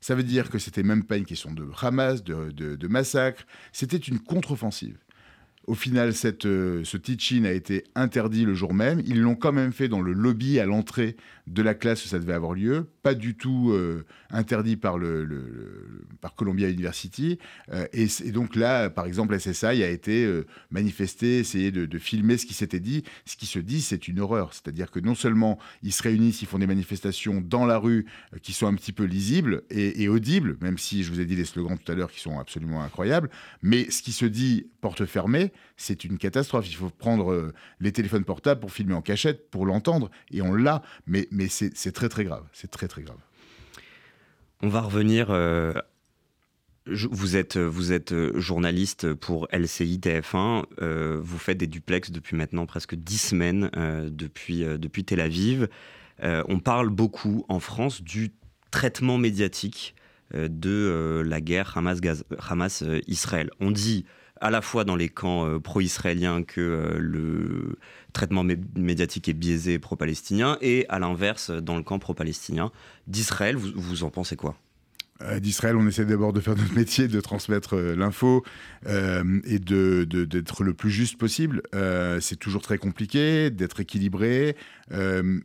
Ça veut dire que c'était même pas une question de Hamas, de, de massacre, c'était une contre-offensive. Au final, cette, ce teaching a été interdit le jour même. Ils l'ont quand même fait dans le lobby à l'entrée de la classe où ça devait avoir lieu, pas du tout euh, interdit par, le, par Columbia University. Euh, et, donc là, par exemple, SSI a été euh, manifesté, essayé de, filmer ce qui s'était dit. Ce qui se dit, c'est une horreur. C'est-à-dire que non seulement ils se réunissent, ils font des manifestations dans la rue qui sont un petit peu lisibles et, audibles, même si je vous ai dit les slogans tout à l'heure qui sont absolument incroyables, mais ce qui se dit porte fermée, c'est une catastrophe. Il faut prendre les téléphones portables pour filmer en cachette, pour l'entendre, et on l'a. Mais c'est très très grave. C'est très très grave. On va revenir. Euh, vous êtes, vous êtes euh, journaliste pour LCI TF1. Euh, vous faites des duplex depuis maintenant presque dix semaines depuis, depuis Tel Aviv. on parle beaucoup en France du traitement médiatique de la guerre Hamas-Israël. on dit à la fois dans les camps pro-israéliens que le traitement médiatique est biaisé pro-palestinien, et à l'inverse, dans le camp pro-palestinien d'Israël. Vous, vous en pensez quoi? Euh, d'Israël, on essaie d'abord de faire notre métier, de transmettre euh, l'info euh, et de, d'être le plus juste possible. c'est toujours très compliqué, d'être équilibré.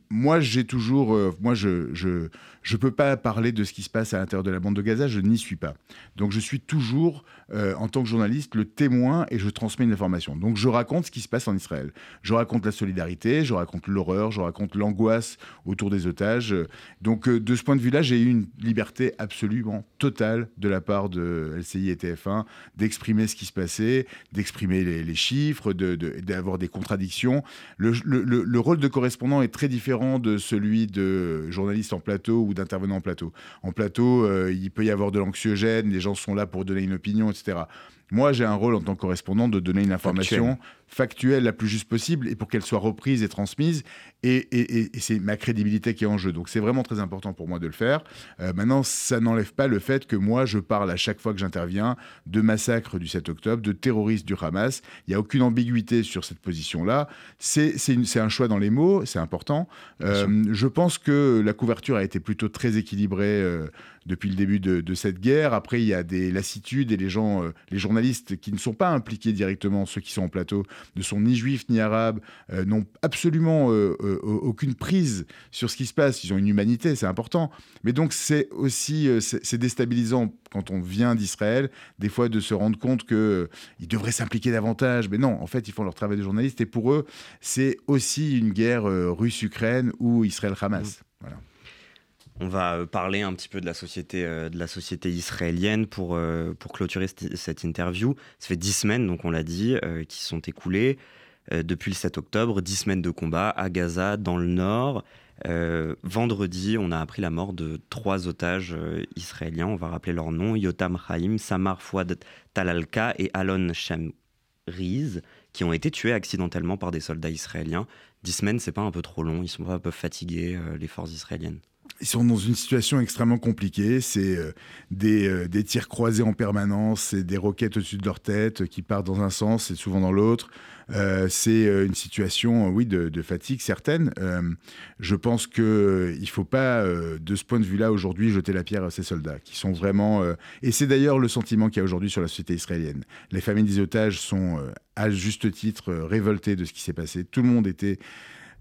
moi, j'ai toujours, moi, je, je peux pas parler de ce qui se passe à l'intérieur de la bande de Gaza. Je n'y suis pas. Donc, je suis toujours, en tant que journaliste, le témoin et je transmets une information. Donc, je raconte ce qui se passe en Israël. Je raconte la solidarité, je raconte l'horreur, je raconte l'angoisse autour des otages. Donc, de ce point de vue-là, j'ai eu une liberté absolue total de la part de LCI et TF1 d'exprimer ce qui se passait, d'exprimer les, chiffres, d'avoir des contradictions. Le, rôle de correspondant est très différent de celui de journaliste en plateau ou d'intervenant en plateau. En plateau, euh, il peut y avoir de l'anxiogène, les gens sont là pour donner une opinion, etc. Moi, j'ai un rôle en tant que correspondant de donner une information factuelle la plus juste possible et pour qu'elle soit reprise et transmise. Et, c'est ma crédibilité qui est en jeu. Donc c'est vraiment très important pour moi de le faire. Euh, maintenant, ça n'enlève pas le fait que moi, je parle à chaque fois que j'interviens de massacre du 7 octobre, de terroristes du Hamas. Il n'y a aucune ambiguïté sur cette position-là. C'est un choix dans les mots, c'est important. Euh, je pense que la couverture a été plutôt très équilibrée. Euh, depuis le début de, cette guerre. Après, il y a des lassitudes et les gens, les journalistes qui ne sont pas impliqués directement, ceux qui sont en plateau, ne sont ni juifs ni arabes, euh, n'ont absolument euh, euh, aucune prise sur ce qui se passe. Ils ont une humanité, c'est important. Mais donc c'est aussi c'est déstabilisant quand on vient d'Israël, des fois de se rendre compte qu'ils devraient s'impliquer davantage. Mais non, en fait, ils font leur travail de journaliste. Et pour eux, c'est aussi une guerre russe-Ukraine ou Israël-Hamas. Voilà. On va parler un petit peu de la société, de la société israélienne pour, pour clôturer cette, interview. Ça fait dix semaines, donc on l'a dit, qui sont écoulées depuis le 7 octobre. Dix semaines de combat à Gaza, dans le nord. vendredi, on a appris la mort de trois otages israéliens. On va rappeler leurs noms Yotam Haim, Samar Fouad Talalka et Alon Shamriz, qui ont été tués accidentellement par des soldats israéliens. Dix semaines, c'est pas un peu trop long. Ils sont pas un peu fatigués, les forces israéliennes ils sont dans une situation extrêmement compliquée. C'est euh, euh, des, tirs croisés en permanence, c'est des roquettes au-dessus de leur tête qui partent dans un sens et souvent dans l'autre. Euh, c'est une situation, oui, de, fatigue certaine. je pense qu'il ne faut pas, de ce point de vue-là, aujourd'hui, jeter la pierre à ces soldats qui sont vraiment. et c'est d'ailleurs le sentiment qu'il y a aujourd'hui sur la société israélienne. Les familles des otages sont, à juste titre, révoltées de ce qui s'est passé. Tout le monde était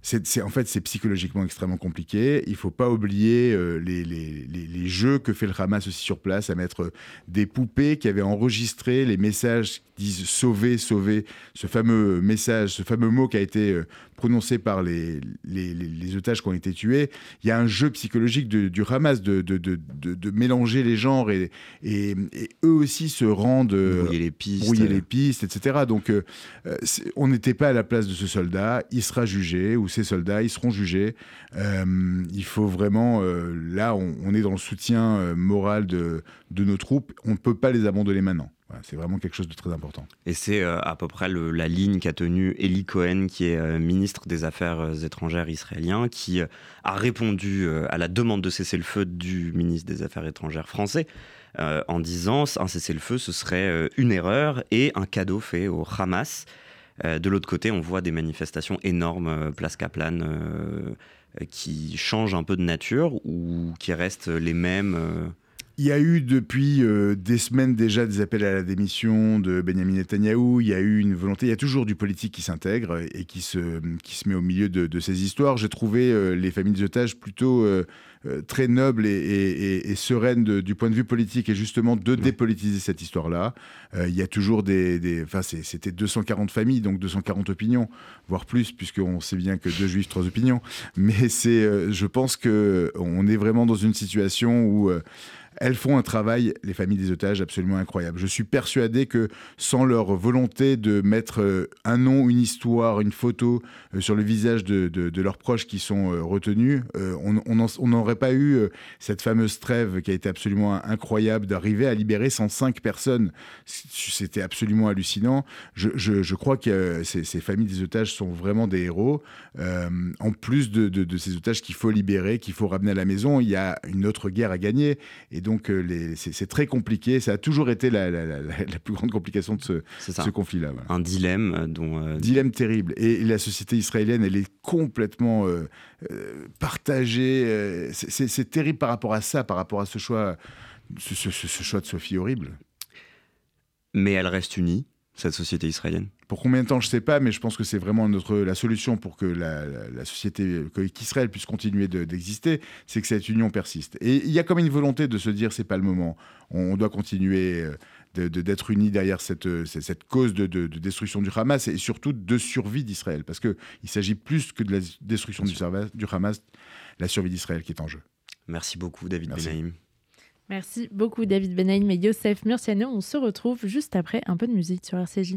c'est, en fait, c'est psychologiquement extrêmement compliqué. Il faut pas oublier euh, les, les, les, jeux que fait le Hamas aussi sur place, à mettre des poupées qui avaient enregistré les messages qui disent sauver, sauver, ce fameux message, ce fameux mot qui a été euh, prononcé par les, les, otages qui ont été tués. Il y a un jeu psychologique du Hamas de, de, de, mélanger les genres et, et, eux aussi se rendent. Euh, brouiller les pistes. Brouiller les pistes, etc. Donc, on n'était pas à la place de ce soldat. Il sera jugé ou ces soldats, ils seront jugés. Euh, il faut vraiment, euh, là, on, est dans le soutien euh, moral de, de, nos troupes. On ne peut pas les abandonner maintenant. C'est vraiment quelque chose de très important. Et c'est à peu près la ligne qu'a tenue Eli Cohen, qui est ministre des Affaires étrangères israélien, qui a répondu à la demande de cessez-le-feu du ministre des Affaires étrangères français. en disant un cessez-le-feu, ce serait une erreur et un cadeau fait au Hamas. Euh, de l'autre côté, on voit des manifestations énormes, euh, place Kaplan, euh, qui changent un peu de nature ou qui restent les mêmes il y a eu depuis des semaines déjà des appels à la démission de Benjamin Netanyahou. Il y a eu une volonté. Il y a toujours du politique qui s'intègre et qui se, qui se met au milieu de, ces histoires. J'ai trouvé les familles des otages plutôt euh, très noble et, sereine du point de vue politique et justement de dépolitiser cette histoire-là. Euh, il y a toujours des... enfin, c'était 240 familles, donc 240 opinions, voire plus, puisqu'on sait bien que deux juifs, trois opinions. Mais c'est, euh, je pense qu'on est vraiment dans une situation où elles font un travail, les familles des otages, absolument incroyable. Je suis persuadé que sans leur volonté de mettre euh, un nom, une histoire, une photo euh, sur le visage de, leurs proches qui sont euh, retenus, on n'aurait pas eu cette fameuse trêve qui a été absolument incroyable d'arriver à libérer 105 personnes. C'était absolument hallucinant. Je, crois que ces, familles des otages sont vraiment des héros. en plus de, de ces otages qu'il faut libérer, qu'il faut ramener à la maison, il y a une autre guerre à gagner. Donc, euh, c'est très compliqué. Ça a toujours été la, plus grande complication de ce, conflit-là. Un dilemme euh, dont. Euh, dilemme terrible. Et, la société israélienne, elle est complètement partagée. c'est terrible par rapport à ça, par rapport à ce choix, ce choix de Sophie horrible. Mais elle reste unie cette société israélienne Pour combien de temps, je ne sais pas, mais je pense que c'est vraiment notre, la solution pour que la, société, qu'Israël puisse continuer d'exister, c'est que cette union persiste. Et il y a comme une volonté de se dire, c'est pas le moment, on, doit continuer euh, d'être unis derrière cette, cette cause de, destruction du Hamas et surtout de survie d'Israël, parce qu'il s'agit plus que de la destruction du, du, Hamas, la survie d'Israël qui est en jeu. Merci beaucoup, David Benaïm. Merci beaucoup David Benaïm et Youssef Murciano. On se retrouve juste après un peu de musique sur RCJ.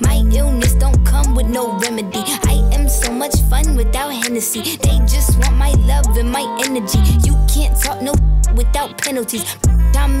My illness don't come with no remedy. I am so much fun without Hennessy. They just want my love and my energy. You can't talk no without penalties. I'm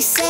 say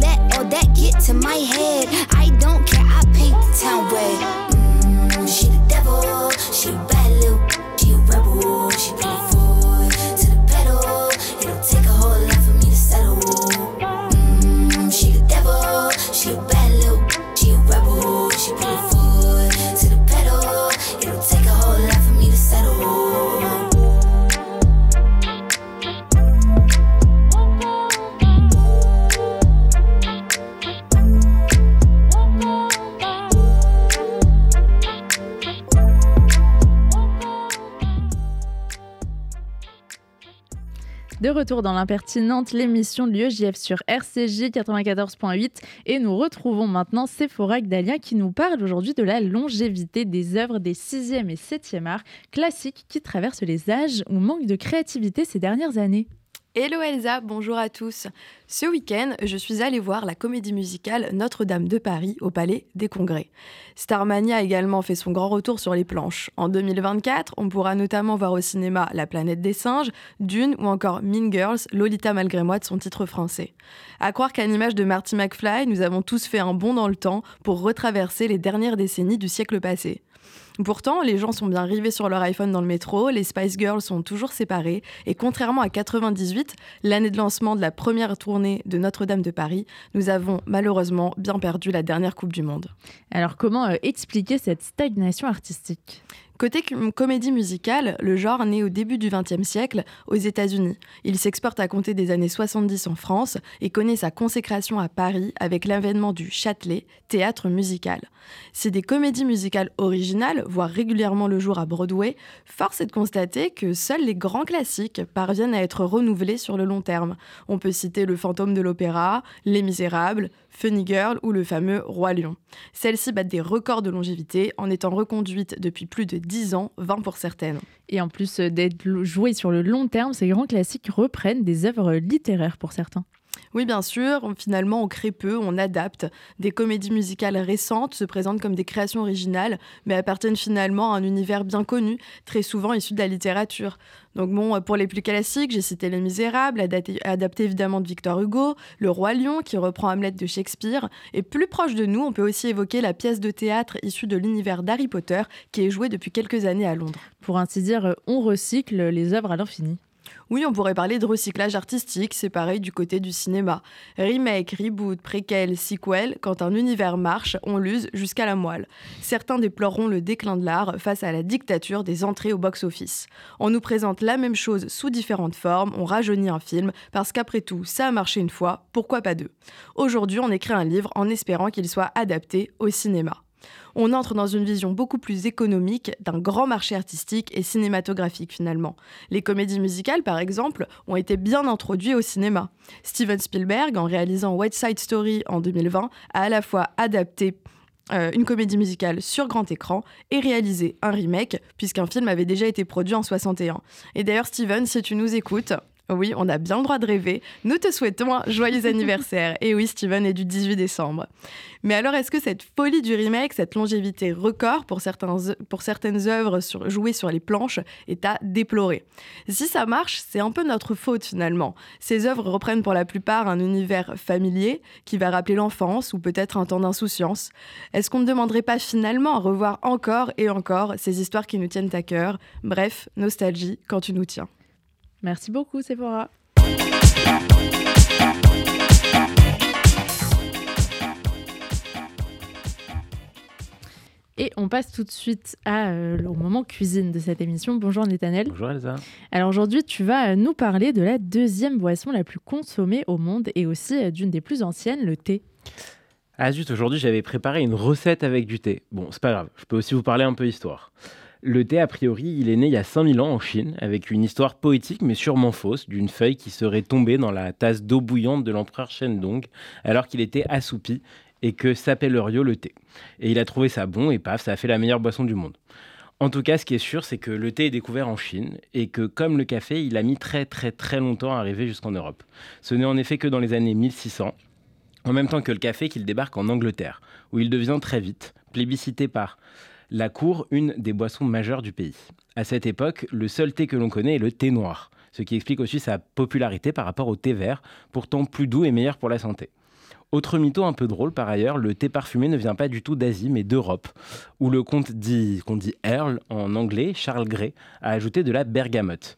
let all that get to my head. I don't care, I paint town red. Retour dans l'impertinente, l'émission de l'UEJF sur RCJ 94.8 et nous retrouvons maintenant Sephora Gdalien qui nous parle aujourd'hui de la longévité des œuvres des 6e et 7e arts classiques qui traversent les âges ou manquent de créativité ces dernières années. Hello Elsa, bonjour à tous. Ce week-end, je suis allée voir la comédie musicale Notre-Dame de Paris au Palais des Congrès. Starmania a également fait son grand retour sur les planches. En 2024, on pourra notamment voir au cinéma La planète des singes, Dune ou encore Mean Girls, Lolita malgré moi de son titre français. À croire qu'à l'image de Marty McFly, nous avons tous fait un bond dans le temps pour retraverser les dernières décennies du siècle passé. Pourtant, les gens sont bien rivés sur leur iPhone dans le métro, les Spice Girls sont toujours séparées, et contrairement à 98, l'année de lancement de la première tournée de Notre-Dame de Paris, nous avons malheureusement bien perdu la dernière Coupe du Monde. Alors comment euh, expliquer cette stagnation artistique? Côté comédie musicale, le genre naît au début du XXe siècle aux États-Unis. Il s'exporte à compter des années 70 en France et connaît sa consécration à Paris avec l'avènement du Châtelet, théâtre musical. Si des comédies musicales originales voient régulièrement le jour à Broadway, force est de constater que seuls les grands classiques parviennent à être renouvelés sur le long terme. On peut citer Le Fantôme de l'Opéra, Les Misérables, Funny Girl ou le fameux Roi Lion. Celles-ci battent des records de longévité en étant reconduites depuis plus de 10 ans, 20 pour certaines. Et en plus d'être jouées sur le long terme, ces grands classiques reprennent des œuvres littéraires pour certains. Oui, bien sûr. Finalement, on crée peu, on adapte. Des comédies musicales récentes se présentent comme des créations originales, mais appartiennent finalement à un univers bien connu, très souvent issu de la littérature. Donc bon, pour les plus classiques, j'ai cité Les Misérables, adapté, évidemment de Victor Hugo, Le Roi Lion, qui reprend Hamlet de Shakespeare, et plus proche de nous, on peut aussi évoquer la pièce de théâtre issue de l'univers d'Harry Potter, qui est jouée depuis quelques années à Londres. Pour ainsi dire, on recycle les œuvres à l'infini. Oui, on pourrait parler de recyclage artistique, c'est pareil du côté du cinéma. Remake, reboot, préquel, sequel, quand un univers marche, on l'use jusqu'à la moelle. Certains déploreront le déclin de l'art face à la dictature des entrées au box-office. On nous présente la même chose sous différentes formes, on rajeunit un film, parce qu'après tout, ça a marché une fois, pourquoi pas deux? Aujourd'hui, on écrit un livre en espérant qu'il soit adapté au cinéma on entre dans une vision beaucoup plus économique d'un grand marché artistique et cinématographique finalement. Les comédies musicales, par exemple, ont été bien introduites au cinéma. Steven Spielberg, en réalisant West Side Story en 2020, a à la fois adapté euh, une comédie musicale sur grand écran et réalisé un remake, puisqu'un film avait déjà été produit en 61. Et d'ailleurs, Steven, si tu nous écoutes, oui, on a bien le droit de rêver. Nous te souhaitons un joyeux anniversaire. Et oui, Steven est du 18 décembre. Mais alors, est-ce que cette folie du remake, cette longévité record pour, certains, pour certaines œuvres sur, jouées sur les planches, est à déplorer? Si ça marche, c'est un peu notre faute finalement. Ces œuvres reprennent pour la plupart un univers familier qui va rappeler l'enfance ou peut-être un temps d'insouciance. Est-ce qu'on ne demanderait pas finalement à revoir encore et encore ces histoires qui nous tiennent à cœur? Bref, nostalgie quand tu nous tiens. Merci beaucoup, Sephora. Et on passe tout de suite à, euh, au moment cuisine de cette émission. Bonjour Nathaniel. Bonjour Elsa. Alors aujourd'hui, tu vas euh, nous parler de la deuxième boisson la plus consommée au monde et aussi euh, d'une des plus anciennes, le thé. Ah zut, aujourd'hui j'avais préparé une recette avec du thé. Bon, c'est pas grave, je peux aussi vous parler un peu histoire. Le thé, a priori, il est né il y a 5000 ans en Chine, avec une histoire poétique mais sûrement fausse, d'une feuille qui serait tombée dans la tasse d'eau bouillante de l'empereur Shendong, alors qu'il était assoupi et que s'appellerait le thé. Et il a trouvé ça bon et paf, ça a fait la meilleure boisson du monde. En tout cas, ce qui est sûr, c'est que le thé est découvert en Chine et que, comme le café, il a mis très très très longtemps à arriver jusqu'en Europe. Ce n'est en effet que dans les années 1600, en même temps que le café, qu'il débarque en Angleterre, où il devient très vite plébiscité par la cour une des boissons majeures du pays. À cette époque, le seul thé que l'on connaît est le thé noir, ce qui explique aussi sa popularité par rapport au thé vert, pourtant plus doux et meilleur pour la santé. Autre mytho un peu drôle par ailleurs, le thé parfumé ne vient pas du tout d'Asie mais d'Europe, où le comte dit, qu'on dit Earl en anglais, Charles Grey, a ajouté de la bergamote.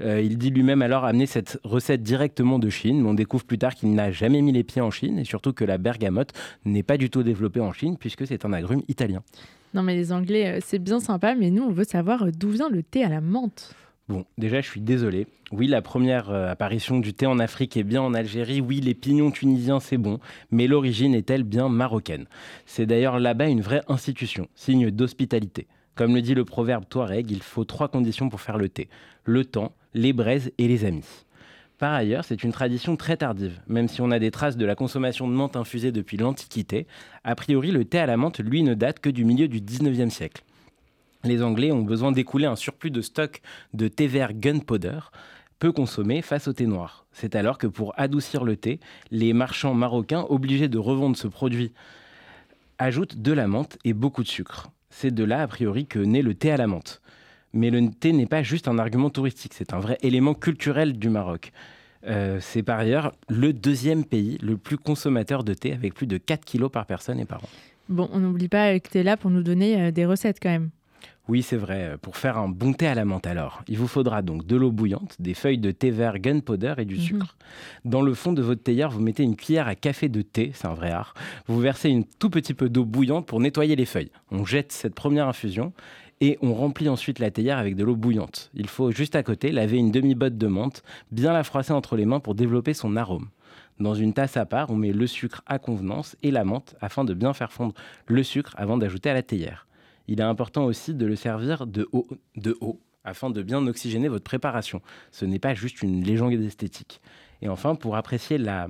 Euh, il dit lui-même alors amener cette recette directement de Chine, mais on découvre plus tard qu'il n'a jamais mis les pieds en Chine et surtout que la bergamote n'est pas du tout développée en Chine puisque c'est un agrume italien. Non, mais les Anglais, euh, c'est bien sympa, mais nous, on veut savoir euh, d'où vient le thé à la menthe. Bon, déjà, je suis désolé. Oui, la première euh, apparition du thé en Afrique est bien en Algérie. Oui, les pignons tunisiens, c'est bon. Mais l'origine est-elle bien marocaine? C'est d'ailleurs là-bas une vraie institution, signe d'hospitalité. Comme le dit le proverbe Touareg, il faut trois conditions pour faire le thé le temps, les braises et les amis. Par ailleurs, c'est une tradition très tardive. Même si on a des traces de la consommation de menthe infusée depuis l'Antiquité, a priori le thé à la menthe, lui, ne date que du milieu du 19e siècle. Les Anglais ont besoin d'écouler un surplus de stock de thé vert gunpowder, peu consommé face au thé noir. C'est alors que pour adoucir le thé, les marchands marocains obligés de revendre ce produit ajoutent de la menthe et beaucoup de sucre. C'est de là, a priori, que naît le thé à la menthe. Mais le thé n'est pas juste un argument touristique, c'est un vrai élément culturel du Maroc. Euh, c'est par ailleurs le deuxième pays le plus consommateur de thé, avec plus de 4 kilos par personne et par an. Bon, on n'oublie pas que tu es là pour nous donner euh, des recettes quand même. Oui, c'est vrai. Pour faire un bon thé à la menthe, alors, il vous faudra donc de l'eau bouillante, des feuilles de thé vert gunpowder et du mhm. sucre. Dans le fond de votre théière, vous mettez une cuillère à café de thé, c'est un vrai art. Vous versez un tout petit peu d'eau bouillante pour nettoyer les feuilles. On jette cette première infusion et on remplit ensuite la théière avec de l'eau bouillante. Il faut juste à côté laver une demi-botte de menthe, bien la froisser entre les mains pour développer son arôme. Dans une tasse à part, on met le sucre à convenance et la menthe afin de bien faire fondre le sucre avant d'ajouter à la théière. Il est important aussi de le servir de haut, de haut afin de bien oxygéner votre préparation. Ce n'est pas juste une légende esthétique. Et enfin, pour apprécier la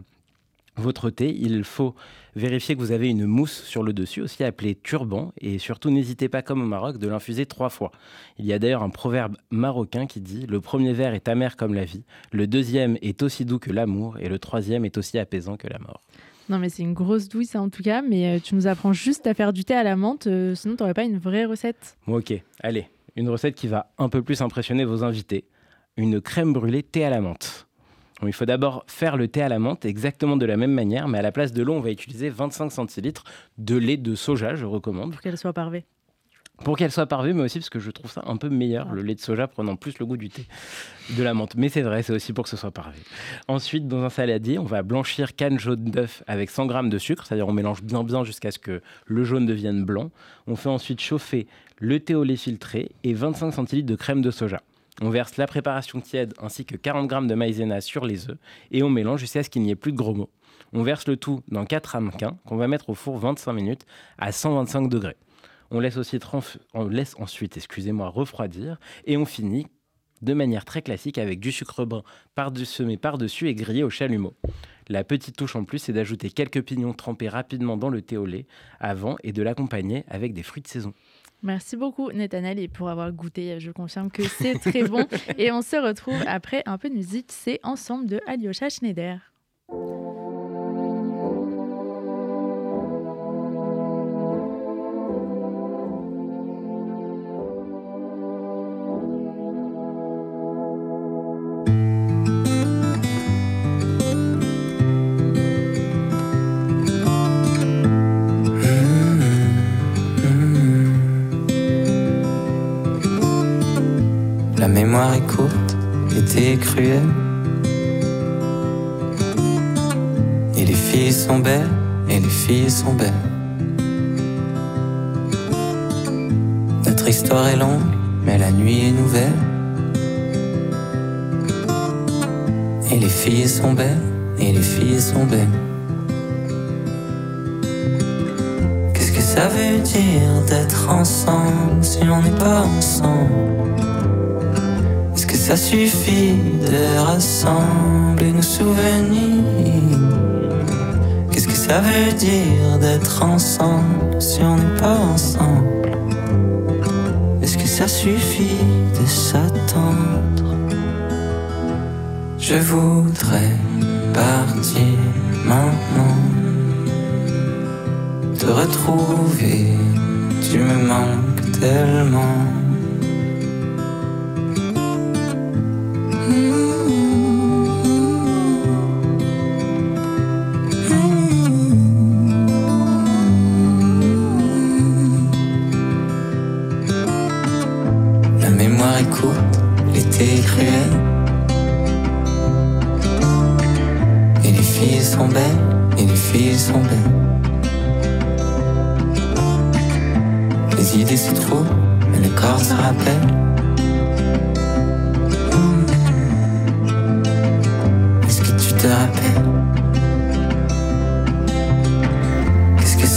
votre thé, il faut vérifier que vous avez une mousse sur le dessus, aussi appelée turban, et surtout n'hésitez pas comme au Maroc de l'infuser trois fois. Il y a d'ailleurs un proverbe marocain qui dit Le premier verre est amer comme la vie, le deuxième est aussi doux que l'amour, et le troisième est aussi apaisant que la mort. Non, mais c'est une grosse douille, ça en tout cas. Mais euh, tu nous apprends juste à faire du thé à la menthe, euh, sinon tu n'aurais pas une vraie recette. Ok, allez, une recette qui va un peu plus impressionner vos invités une crème brûlée thé à la menthe. Il faut d'abord faire le thé à la menthe exactement de la même manière, mais à la place de l'eau, on va utiliser 25 centilitres de lait de soja, je recommande. Pour qu'elle soit parvée. Pour qu'elle soit parvée, mais aussi parce que je trouve ça un peu meilleur, le lait de soja prenant plus le goût du thé, de la menthe. Mais c'est vrai, c'est aussi pour que ce soit parvé. Ensuite, dans un saladier, on va blanchir canne jaune d'œuf avec 100 g de sucre, c'est-à-dire on mélange bien bien jusqu'à ce que le jaune devienne blanc. On fait ensuite chauffer le thé au lait filtré et 25 centilitres de crème de soja. On verse la préparation tiède ainsi que 40 g de maïzena sur les œufs et on mélange jusqu'à ce qu'il n'y ait plus de gros mots. On verse le tout dans 4 ramequins qu'on va mettre au four 25 minutes à 125 degrés. On laisse, ensuite excusez-moi, refroidir et on finit de manière très classique avec du sucre brun semé par-dessus et grillé au chalumeau. La petite touche en plus, c'est d'ajouter quelques pignons trempés rapidement dans le thé au lait avant et de l'accompagner avec des fruits de saison. Merci beaucoup Nathanaël et pour avoir goûté, je confirme que c'est très bon. Et on se retrouve après un peu de musique, c'est Ensemble de Alyosha Schneider. Cruelle. Et les filles sont belles, et les filles sont belles. Notre histoire est longue, mais la nuit est nouvelle. Et les filles sont belles, et les filles sont belles. Qu'est-ce que ça veut dire d'être ensemble si on n'est pas ensemble? Ça suffit de rassembler nos souvenirs. Qu'est-ce que ça veut dire d'être ensemble si on n'est pas ensemble? Est-ce que ça suffit de s'attendre? Je voudrais partir maintenant, te retrouver, tu me manques tellement.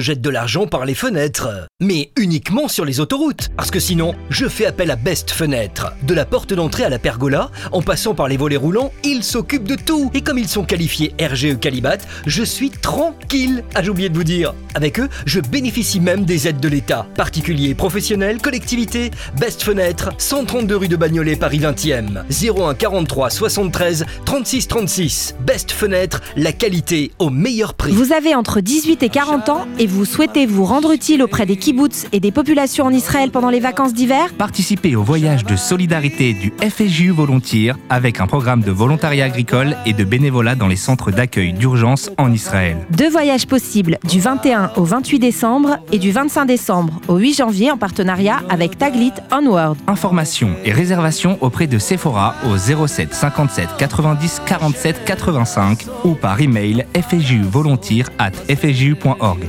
jette de l'argent par les fenêtres. Mais uniquement sur les autoroutes. Parce que sinon, je fais appel à Best Fenêtre. De la porte d'entrée à la pergola, en passant par les volets roulants, ils s'occupent de tout. Et comme ils sont qualifiés RGE Calibat, je suis tranquille. Ah, j'ai oublié de vous dire. Avec eux, je bénéficie même des aides de l'État. Particuliers, professionnels, collectivités. Best Fenêtre, 132 rue de Bagnolet, Paris 20e. 01 43 73 36 36. Best Fenêtre, la qualité au meilleur prix. Vous avez entre 18 18 et 40 ans et vous souhaitez vous rendre utile auprès des kibbutz et des populations en Israël pendant les vacances d'hiver? Participez au voyage de solidarité du FSJU Volontiers avec un programme de volontariat agricole et de bénévolat dans les centres d'accueil d'urgence en Israël. Deux voyages possibles du 21 au 28 décembre et du 25 décembre au 8 janvier en partenariat avec Taglit Onward. Informations et réservations auprès de Sephora au 07 57 90 47 85 ou par email fsjuvolontiers at fsju.org.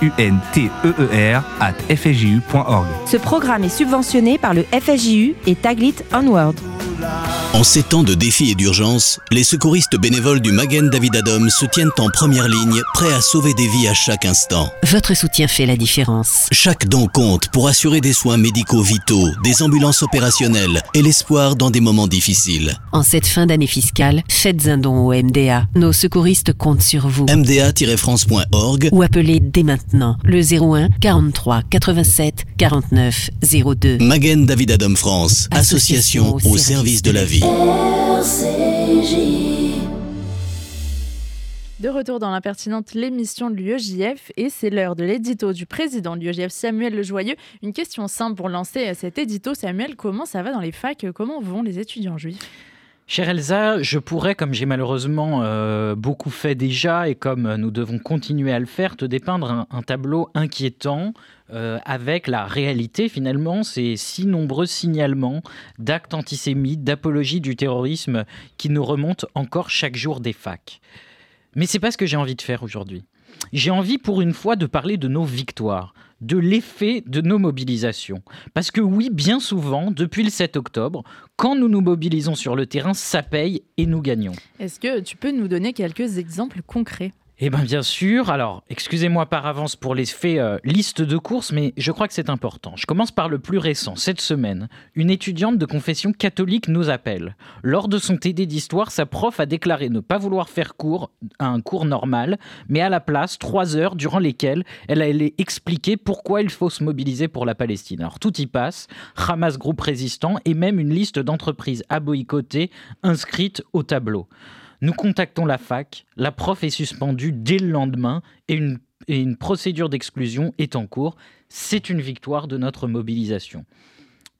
FSJUVOLUNTEER at. Ce programme est subventionné par le FSJU et Taglit Onward. En ces temps de défis et d'urgence, les secouristes bénévoles du Magen David Adom se tiennent en première ligne, prêts à sauver des vies à chaque instant. Votre soutien fait la différence. Chaque don compte pour assurer des soins médicaux vitaux, des ambulances opérationnelles et l'espoir dans des moments difficiles. En cette fin d'année fiscale, faites un don au MDA. Nos secouristes comptent sur vous. MDA-France.org ou appelez dès maintenant le 01 43 87 49 02. Magen David Adom France, association, au service de la vie. De retour dans l'impertinente l'émission de l'UEJF et c'est l'heure de l'édito du président de l'UEJF Samuel Lejoyeux. Une question simple pour lancer cet édito. Samuel, comment ça va dans les facs? Comment vont les étudiants juifs? Chère Elsa, je pourrais, comme j'ai malheureusement euh, beaucoup fait déjà et comme nous devons continuer à le faire, te dépeindre un, un tableau inquiétant euh, avec la réalité finalement, ces si nombreux signalements d'actes antisémites, d'apologie du terrorisme qui nous remontent encore chaque jour des facs. Mais c'est pas ce que j'ai envie de faire aujourd'hui. J'ai envie pour une fois de parler de nos victoires, de l'effet de nos mobilisations. Parce que oui, bien souvent, depuis le 7 octobre, quand nous nous mobilisons sur le terrain, ça paye et nous gagnons. Est-ce que tu peux nous donner quelques exemples concrets? Eh bien bien sûr, alors excusez-moi par avance pour les faits euh, liste de courses, mais je crois que c'est important. Je commence par le plus récent. Cette semaine, une étudiante de confession catholique nous appelle. Lors de son TD d'histoire, sa prof a déclaré ne pas vouloir faire cours, un cours normal, mais à la place, trois heures durant lesquelles elle allait expliquer pourquoi il faut se mobiliser pour la Palestine. Alors tout y passe, Hamas groupe résistant et même une liste d'entreprises à boycotter inscrite au tableau. Nous contactons la fac, la prof est suspendue dès le lendemain et une, procédure d'exclusion est en cours. C'est une victoire de notre mobilisation.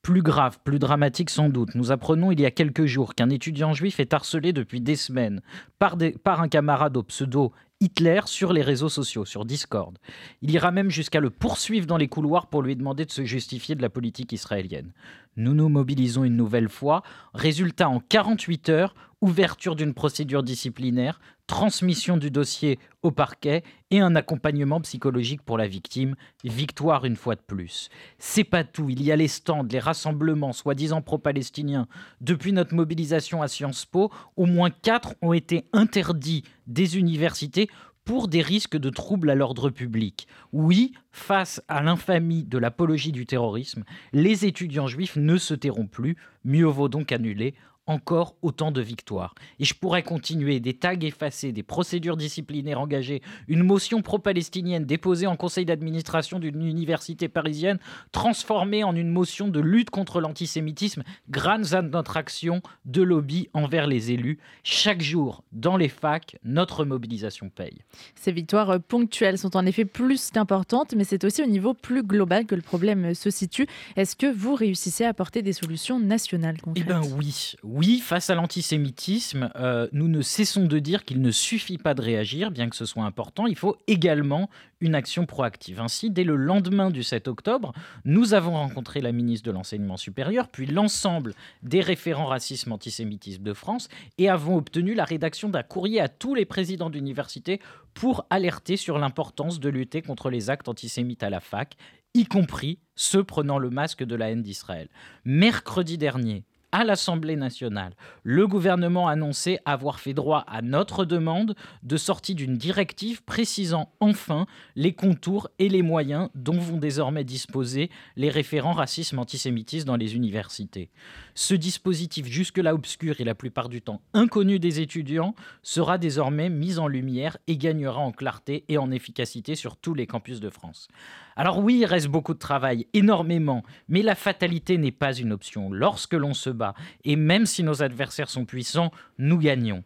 Plus grave, plus dramatique sans doute, nous apprenons il y a quelques jours qu'un étudiant juif est harcelé depuis des semaines par, par un camarade au pseudo Hitler sur les réseaux sociaux, sur Discord. Il ira même jusqu'à le poursuivre dans les couloirs pour lui demander de se justifier de la politique israélienne. Nous nous mobilisons une nouvelle fois. Résultat en 48 heures, ouverture d'une procédure disciplinaire, transmission du dossier au parquet et un accompagnement psychologique pour la victime. Victoire une fois de plus. C'est pas tout. Il y a les stands, les rassemblements soi-disant pro-palestiniens. Depuis notre mobilisation à Sciences Po, au moins quatre ont été interdits des universités pour des risques de troubles à l'ordre public. Oui, face à l'infamie de l'apologie du terrorisme, les étudiants juifs ne se tairont plus. Mieux vaut donc annuler encore autant de victoires. Et je pourrais continuer, des tags effacés, des procédures disciplinaires engagées, une motion pro-palestinienne déposée en conseil d'administration d'une université parisienne, transformée en une motion de lutte contre l'antisémitisme grâce à notre action de lobby envers les élus. Chaque jour, dans les facs, notre mobilisation paye. Ces victoires ponctuelles sont en effet plus qu'importantes, mais c'est aussi au niveau plus global que le problème se situe. Est-ce que vous réussissez à apporter des solutions nationales concrètes? Eh bien oui, oui, face à l'antisémitisme, euh, nous ne cessons de dire qu'il ne suffit pas de réagir, bien que ce soit important, il faut également une action proactive. Ainsi, dès le lendemain du 7 octobre, nous avons rencontré la ministre de l'Enseignement supérieur, puis l'ensemble des référents racisme-antisémitisme de France, et avons obtenu la rédaction d'un courrier à tous les présidents d'université pour alerter sur l'importance de lutter contre les actes antisémites à la fac, y compris ceux prenant le masque de la haine d'Israël. Mercredi dernier, à l'Assemblée nationale, le gouvernement a annoncé avoir fait droit à notre demande de sortie d'une directive précisant enfin les contours et les moyens dont vont désormais disposer les référents racisme-antisémitisme dans les universités. Ce dispositif jusque-là obscur et la plupart du temps inconnu des étudiants sera désormais mis en lumière et gagnera en clarté et en efficacité sur tous les campus de France. Alors oui, il reste beaucoup de travail, énormément, mais la fatalité n'est pas une option. Lorsque l'on se bat, et même si nos adversaires sont puissants, nous gagnons.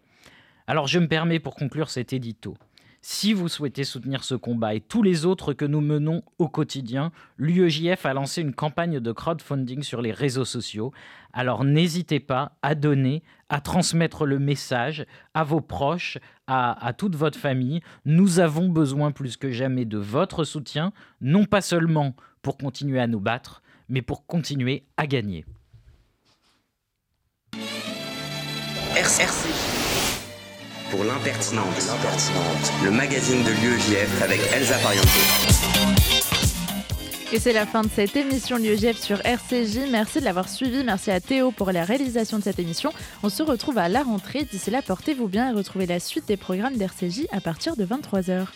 Alors je me permets pour conclure cet édito. Si vous souhaitez soutenir ce combat et tous les autres que nous menons au quotidien, l'UEJF a lancé une campagne de crowdfunding sur les réseaux sociaux. Alors n'hésitez pas à donner, à transmettre le message à vos proches, à, toute votre famille. Nous avons besoin plus que jamais de votre soutien, non pas seulement pour continuer à nous battre, mais pour continuer à gagner. RCRC pour l'impertinente, le magazine de l'UEJF avec Elsa Pariente. Et c'est la fin de cette émission l'UEJF sur RCJ. Merci de l'avoir suivi. Merci à Théo pour la réalisation de cette émission. On se retrouve à la rentrée. D'ici là, portez-vous bien et retrouvez la suite des programmes d'RCJ à partir de 23h.